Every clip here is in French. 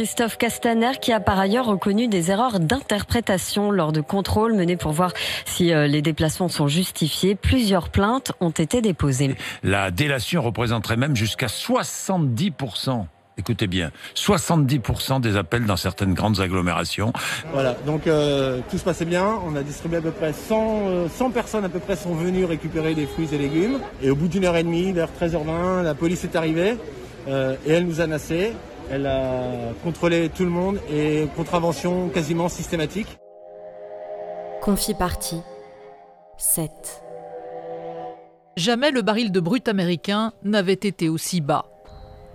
Christophe Castaner qui a par ailleurs reconnu des erreurs d'interprétation lors de contrôles menés pour voir si euh, les déplacements sont justifiés. Plusieurs plaintes ont été déposées. La délation représenterait même jusqu'à 70% écoutez bien, 70% des appels dans certaines grandes agglomérations. Voilà, donc euh, tout se passait bien. On a distribué à peu près 100, 100 euh, personnes à peu près sont venues récupérer des fruits et légumes. Et au bout d'une heure et demie, vers 13h20, la police est arrivée euh, et elle nous a nassé. Elle a contrôlé tout le monde et contravention quasiment systématique. Confie partie 7. Jamais le baril de brut américain n'avait été aussi bas.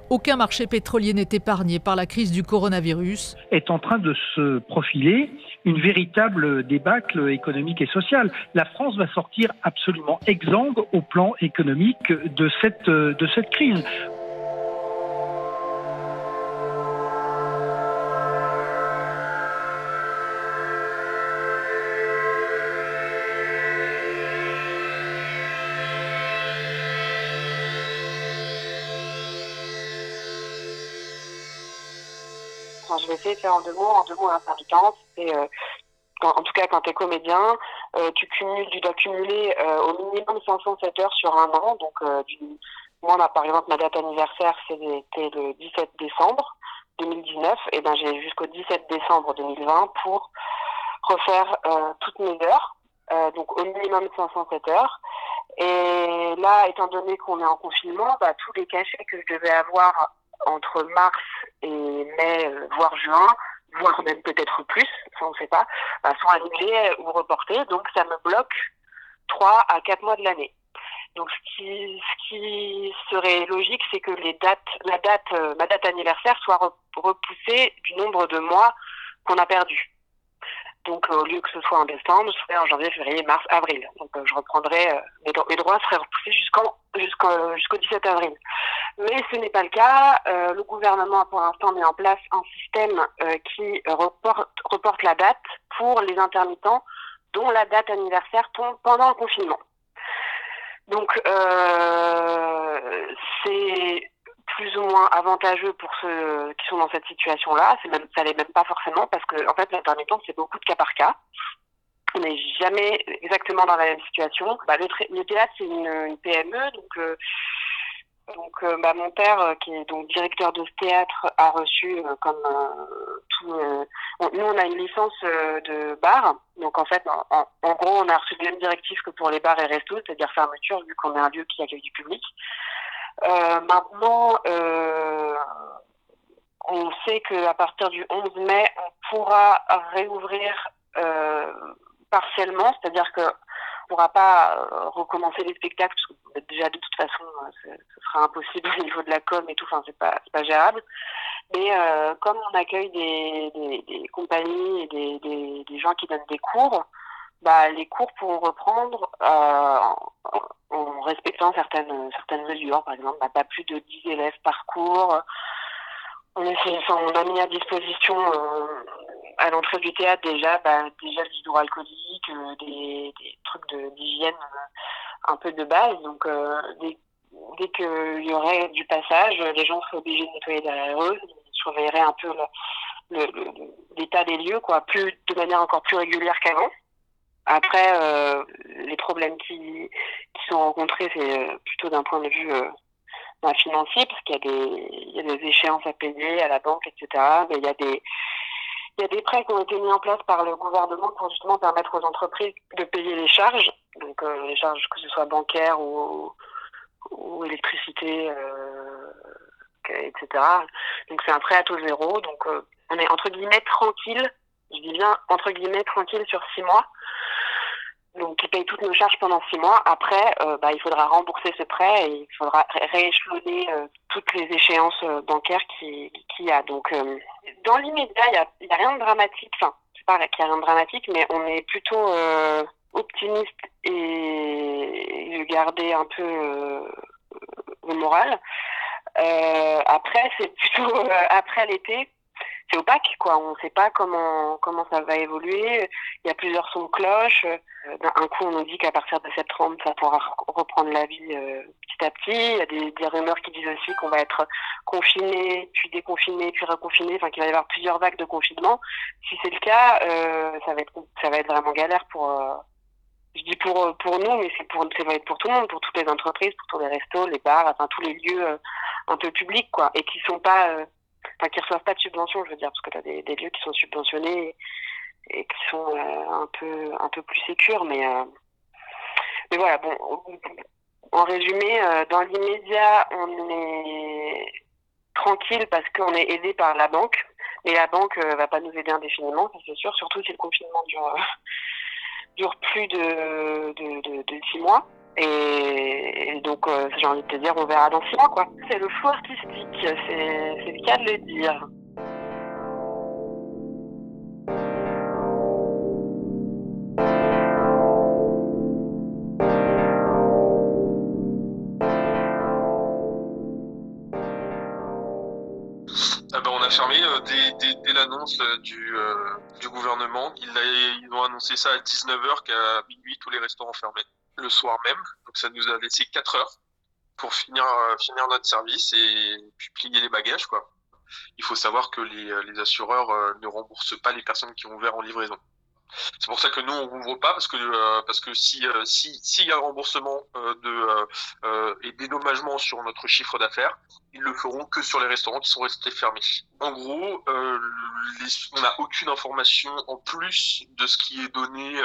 Aucun marché pétrolier n'est épargné par la crise du coronavirus. Est en train de se profiler une véritable débâcle économique et sociale. La France va sortir absolument exsangue au plan économique de cette, de cette crise. Je vais essayer de faire en deux mots, en deux mots un C'est euh, en tout cas quand tu es comédien, euh, tu cumules, tu dois cumuler euh, au minimum 507 heures sur un an. Donc moi, par exemple, ma date anniversaire, c'était le 17 décembre 2019, et ben j'ai jusqu'au 17 décembre 2020 pour refaire toutes mes heures, donc au minimum 507 heures. Et là, étant donné qu'on est en confinement, bah, tous les cachets que je devais avoir entre mars et mai, euh, voire juin, voire même peut-être plus, ça on ne sait pas, bah, sont annulés ou reportés. Donc ça me bloque trois à quatre mois de l'année. Donc ce qui, serait logique, c'est que les dates, la date, euh, ma date anniversaire soit repoussée du nombre de mois qu'on a perdu. Donc au lieu que ce soit en décembre, ce serait en janvier, février, mars, avril. Donc euh, je reprendrai mes, droits seraient repoussés jusqu'en jusqu'au jusqu'au 17 avril. Mais ce n'est pas le cas. Euh, le gouvernement a pour l'instant mis en place un système euh, qui reporte, reporte la date pour les intermittents dont la date anniversaire tombe pendant le confinement. Donc euh, c'est plus ou moins avantageux pour ceux qui sont dans cette situation-là. C'est même, ça l'est même pas forcément parce que en fait l'intermittent c'est beaucoup de cas par cas. On n'est jamais exactement dans la même situation. Bah, le, théâtre c'est une, PME donc donc euh, bah, mon père, euh, qui est donc directeur de ce théâtre, a reçu euh, comme tout. nous, on a une licence de bar, donc en fait, en, gros, on a reçu les mêmes directives que pour les bars et restos, c'est-à-dire fermeture, vu qu'on est un lieu qui accueille du public. maintenant, on sait qu'à partir du 11 mai, on pourra réouvrir partiellement, c'est-à-dire que ne pourra pas euh, recommencer les spectacles parce que déjà de toute façon euh, ce sera impossible au niveau de la com et tout enfin c'est pas pas gérable. Mais euh, comme on accueille des, compagnies et des, gens qui donnent des cours bah les cours pourront reprendre en, respectant certaines certaines mesures. Par exemple bah, pas plus de 10 élèves par cours. On, on a mis à disposition à l'entrée du théâtre déjà, bah, déjà l'hydroalcoolique, euh, des, trucs d'hygiène euh, un peu de base. Donc euh, dès, dès qu'il y aurait du passage, les gens seraient obligés de nettoyer derrière eux, ils surveilleraient un peu l'état des lieux, quoi, plus de manière encore plus régulière qu'avant. Après, les problèmes qui, sont rencontrés, c'est plutôt d'un point de vue bah, financier, parce qu'il y, a des, il y a des échéances à payer à la banque, etc. Mais il y a des, il y a des prêts qui ont été mis en place par le gouvernement pour justement permettre aux entreprises de payer les charges, donc euh, les charges que ce soit bancaires ou, électricité, euh, etc. Donc c'est un prêt à taux zéro, donc euh, on est entre guillemets tranquille, je dis bien entre guillemets tranquille sur six mois donc qui paye toutes nos charges pendant six mois. Après, euh, bah, il faudra rembourser ce prêt et il faudra rééchelonner euh, toutes les échéances euh, bancaires qu'il qui y a. Donc, dans l'immédiat, il n'y a, y a, rien de dramatique. C'est pas qu'il n'y a rien de dramatique, mais on est plutôt optimiste et garder un peu le moral. après, c'est plutôt après l'été c'est opaque, quoi. On ne sait pas comment comment ça va évoluer. Il y a plusieurs sons de cloche. Un coup, on nous dit qu'à partir de septembre, ça pourra reprendre la vie petit à petit. Il y a des, rumeurs qui disent aussi qu'on va être confiné, puis déconfiné, puis reconfiné. Enfin, qu'il va y avoir plusieurs vagues de confinement. Si c'est le cas, ça va être ça va être vraiment galère pour je dis pour pour nous, mais c'est pour ça va être pour tout le monde, pour toutes les entreprises, pour tous les restos, les bars, enfin tous les lieux euh, un peu publics quoi, et qui sont pas, euh, enfin qui reçoivent pas de subventions, je veux dire, parce que tu as des, lieux qui sont subventionnés et, qui sont euh, un peu un peu plus sécures, mais mais voilà bon. En résumé, dans l'immédiat, on est tranquille parce qu'on est aidé par la banque, mais la banque va pas nous aider indéfiniment, c'est sûr, surtout si le confinement dure dure plus de, de, de, de six mois. Et, donc, euh, j'ai envie de te dire, on verra dans six mois, quoi. C'est le fou artistique, c'est le cas de le dire. fermé euh, dès, l'annonce euh, du, euh, du gouvernement. Ils, ont annoncé ça à 19h qu'à minuit, tous les restaurants fermés le soir même. Donc ça nous a laissé 4 heures pour finir, finir notre service et puis plier les bagages. quoi. Il faut savoir que les, les assureurs ne remboursent pas les personnes qui ont ouvert en livraison. C'est pour ça que nous on rouvre pas parce que euh, parce que si euh, si s'il y a remboursement euh, de et dédommagement sur notre chiffre d'affaires, ils le feront que sur les restaurants qui sont restés fermés. En gros, on n'a aucune information en plus de ce qui est donné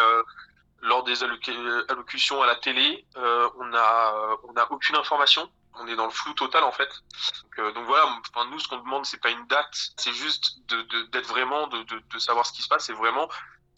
lors des allocutions à la télé. on a on a aucune information on est dans le flou total en fait. Donc, voilà, enfin, nous ce qu'on demande c'est pas une date, c'est juste d'être de, vraiment, de, de, savoir ce qui se passe, c'est vraiment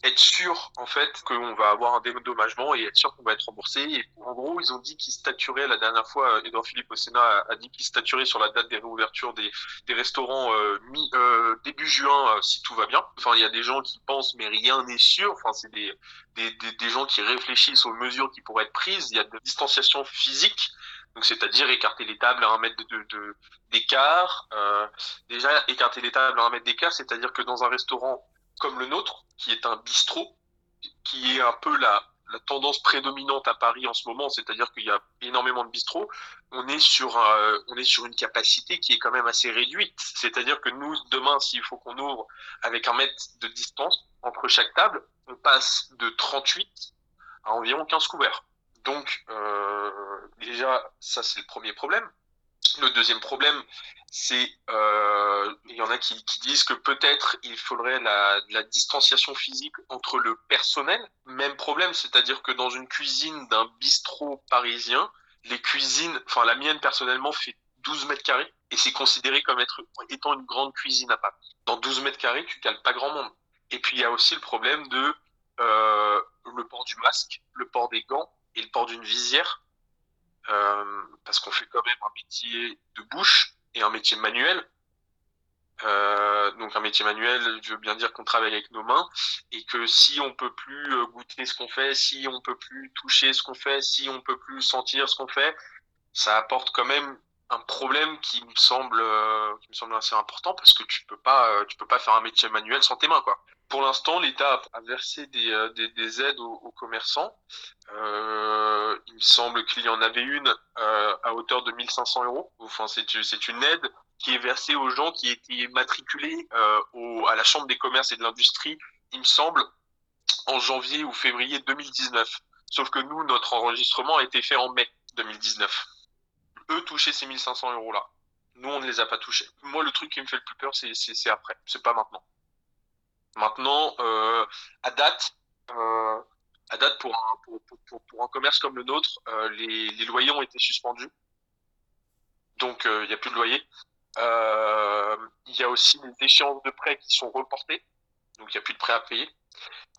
être sûr en fait qu'on va avoir un dédommagement et être sûr qu'on va être remboursé. Et en gros, ils ont dit qu'ils staturaient la dernière fois. Edouard Philippe au Sénat a, dit qu'ils staturaient sur la date des réouvertures des, des restaurants euh, mi, euh, début juin euh, si tout va bien. Enfin, il y a des gens qui pensent mais rien n'est sûr. Enfin, c'est des, des, des, gens qui réfléchissent aux mesures qui pourraient être prises. Il y a de distanciation physique. Donc, c'est-à-dire écarter les tables à un mètre de, d'écart. Euh, déjà, écarter les tables à un mètre d'écart, c'est-à-dire que dans un restaurant comme le nôtre, qui est un bistrot, qui est un peu la, tendance prédominante à Paris en ce moment, c'est-à-dire qu'il y a énormément de bistrots, on est sur on est sur une capacité qui est quand même assez réduite. C'est-à-dire que nous demain, s'il faut qu'on ouvre avec un mètre de distance entre chaque table, on passe de 38 à environ 15 couverts. Donc euh, déjà, ça c'est le premier problème. Le deuxième problème, c'est euh, il y en a qui, qui disent que peut-être il faudrait la, la, distanciation physique entre le personnel. Même problème, c'est-à-dire que dans une cuisine d'un bistrot parisien, les cuisines, enfin la mienne personnellement fait 12 mètres carrés et c'est considéré comme être étant une grande cuisine à Paris. Dans 12 mètres carrés, tu cales pas grand monde. Et puis il y a aussi le problème de euh, le port du masque, le port des gants et le port d'une visière parce qu'on fait quand même un métier de bouche et un métier manuel. Euh, donc un métier manuel, je veux bien dire qu'on travaille avec nos mains et que si on peut plus euh, goûter ce qu'on fait, si on peut plus toucher ce qu'on fait, si on peut plus sentir ce qu'on fait, ça apporte quand même un problème qui me semble euh, qui me semble assez important parce que tu peux pas euh, tu peux pas faire un métier manuel sans tes mains quoi. Pour l'instant, l'État a versé des, euh, des, des aides aux, commerçants. Euh, il me semble qu'il y en avait une euh, à hauteur de 1500 euros. Enfin, c'est une aide qui est versée aux gens qui étaient matriculés à la Chambre des commerces et de l'industrie. Il me semble en janvier ou février 2019. Sauf que nous, notre enregistrement a été fait en mai 2019 eux toucher ces 1500 euros là. Nous, on ne les a pas touchés. Moi, le truc qui me fait le plus peur, c'est après. C'est pas maintenant. Maintenant, euh, à date, euh, à date pour un, pour, pour, pour un commerce comme le nôtre, euh, les, les, loyers ont été suspendus. Donc, euh, il n'y a plus de loyer. Euh, il y a aussi les échéances de prêts qui sont reportées. Donc, il n'y a plus de prêts à payer.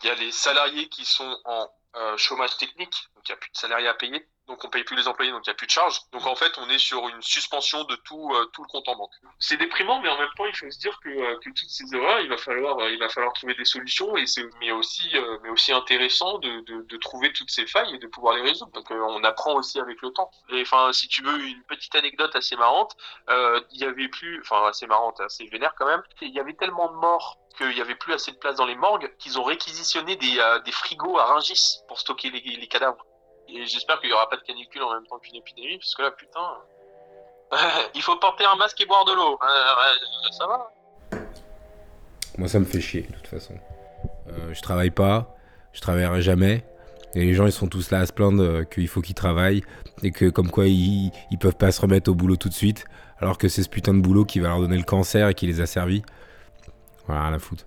Il y a les salariés qui sont en chômage technique. Donc, il n'y a plus de salariés à payer. Donc on paye plus les employés, donc il n'y a plus de charges. Donc en fait, on est sur une suspension de tout, euh, tout le compte en banque. C'est déprimant, mais en même temps, il faut se dire que, euh, que toutes ces erreurs, il va falloir, euh, il va falloir trouver des solutions, et c'est mais aussi, mais aussi intéressant de, de, trouver toutes ces failles et de pouvoir les résoudre, parce qu'on apprend aussi avec le temps. Et enfin, si tu veux une petite anecdote assez marrante, il y avait plus, enfin assez marrante, assez vénère quand même, il y avait tellement de morts qu'il n'y avait plus assez de place dans les morgues qu'ils ont réquisitionné des, des frigos à Ringis pour stocker les, les cadavres. Et j'espère qu'il n'y aura pas de canicule en même temps qu'une épidémie, parce que là, putain. il faut porter un masque et boire de l'eau. ça va Moi, ça me fait chier, de toute façon. Euh, je travaille pas, je travaillerai jamais. Et les gens, ils sont tous là à se plaindre euh, qu'il faut qu'ils travaillent. Et que, comme quoi, ils, ils peuvent pas se remettre au boulot tout de suite. Alors que c'est ce putain de boulot qui va leur donner le cancer et qui les a servis. Voilà, à foutre.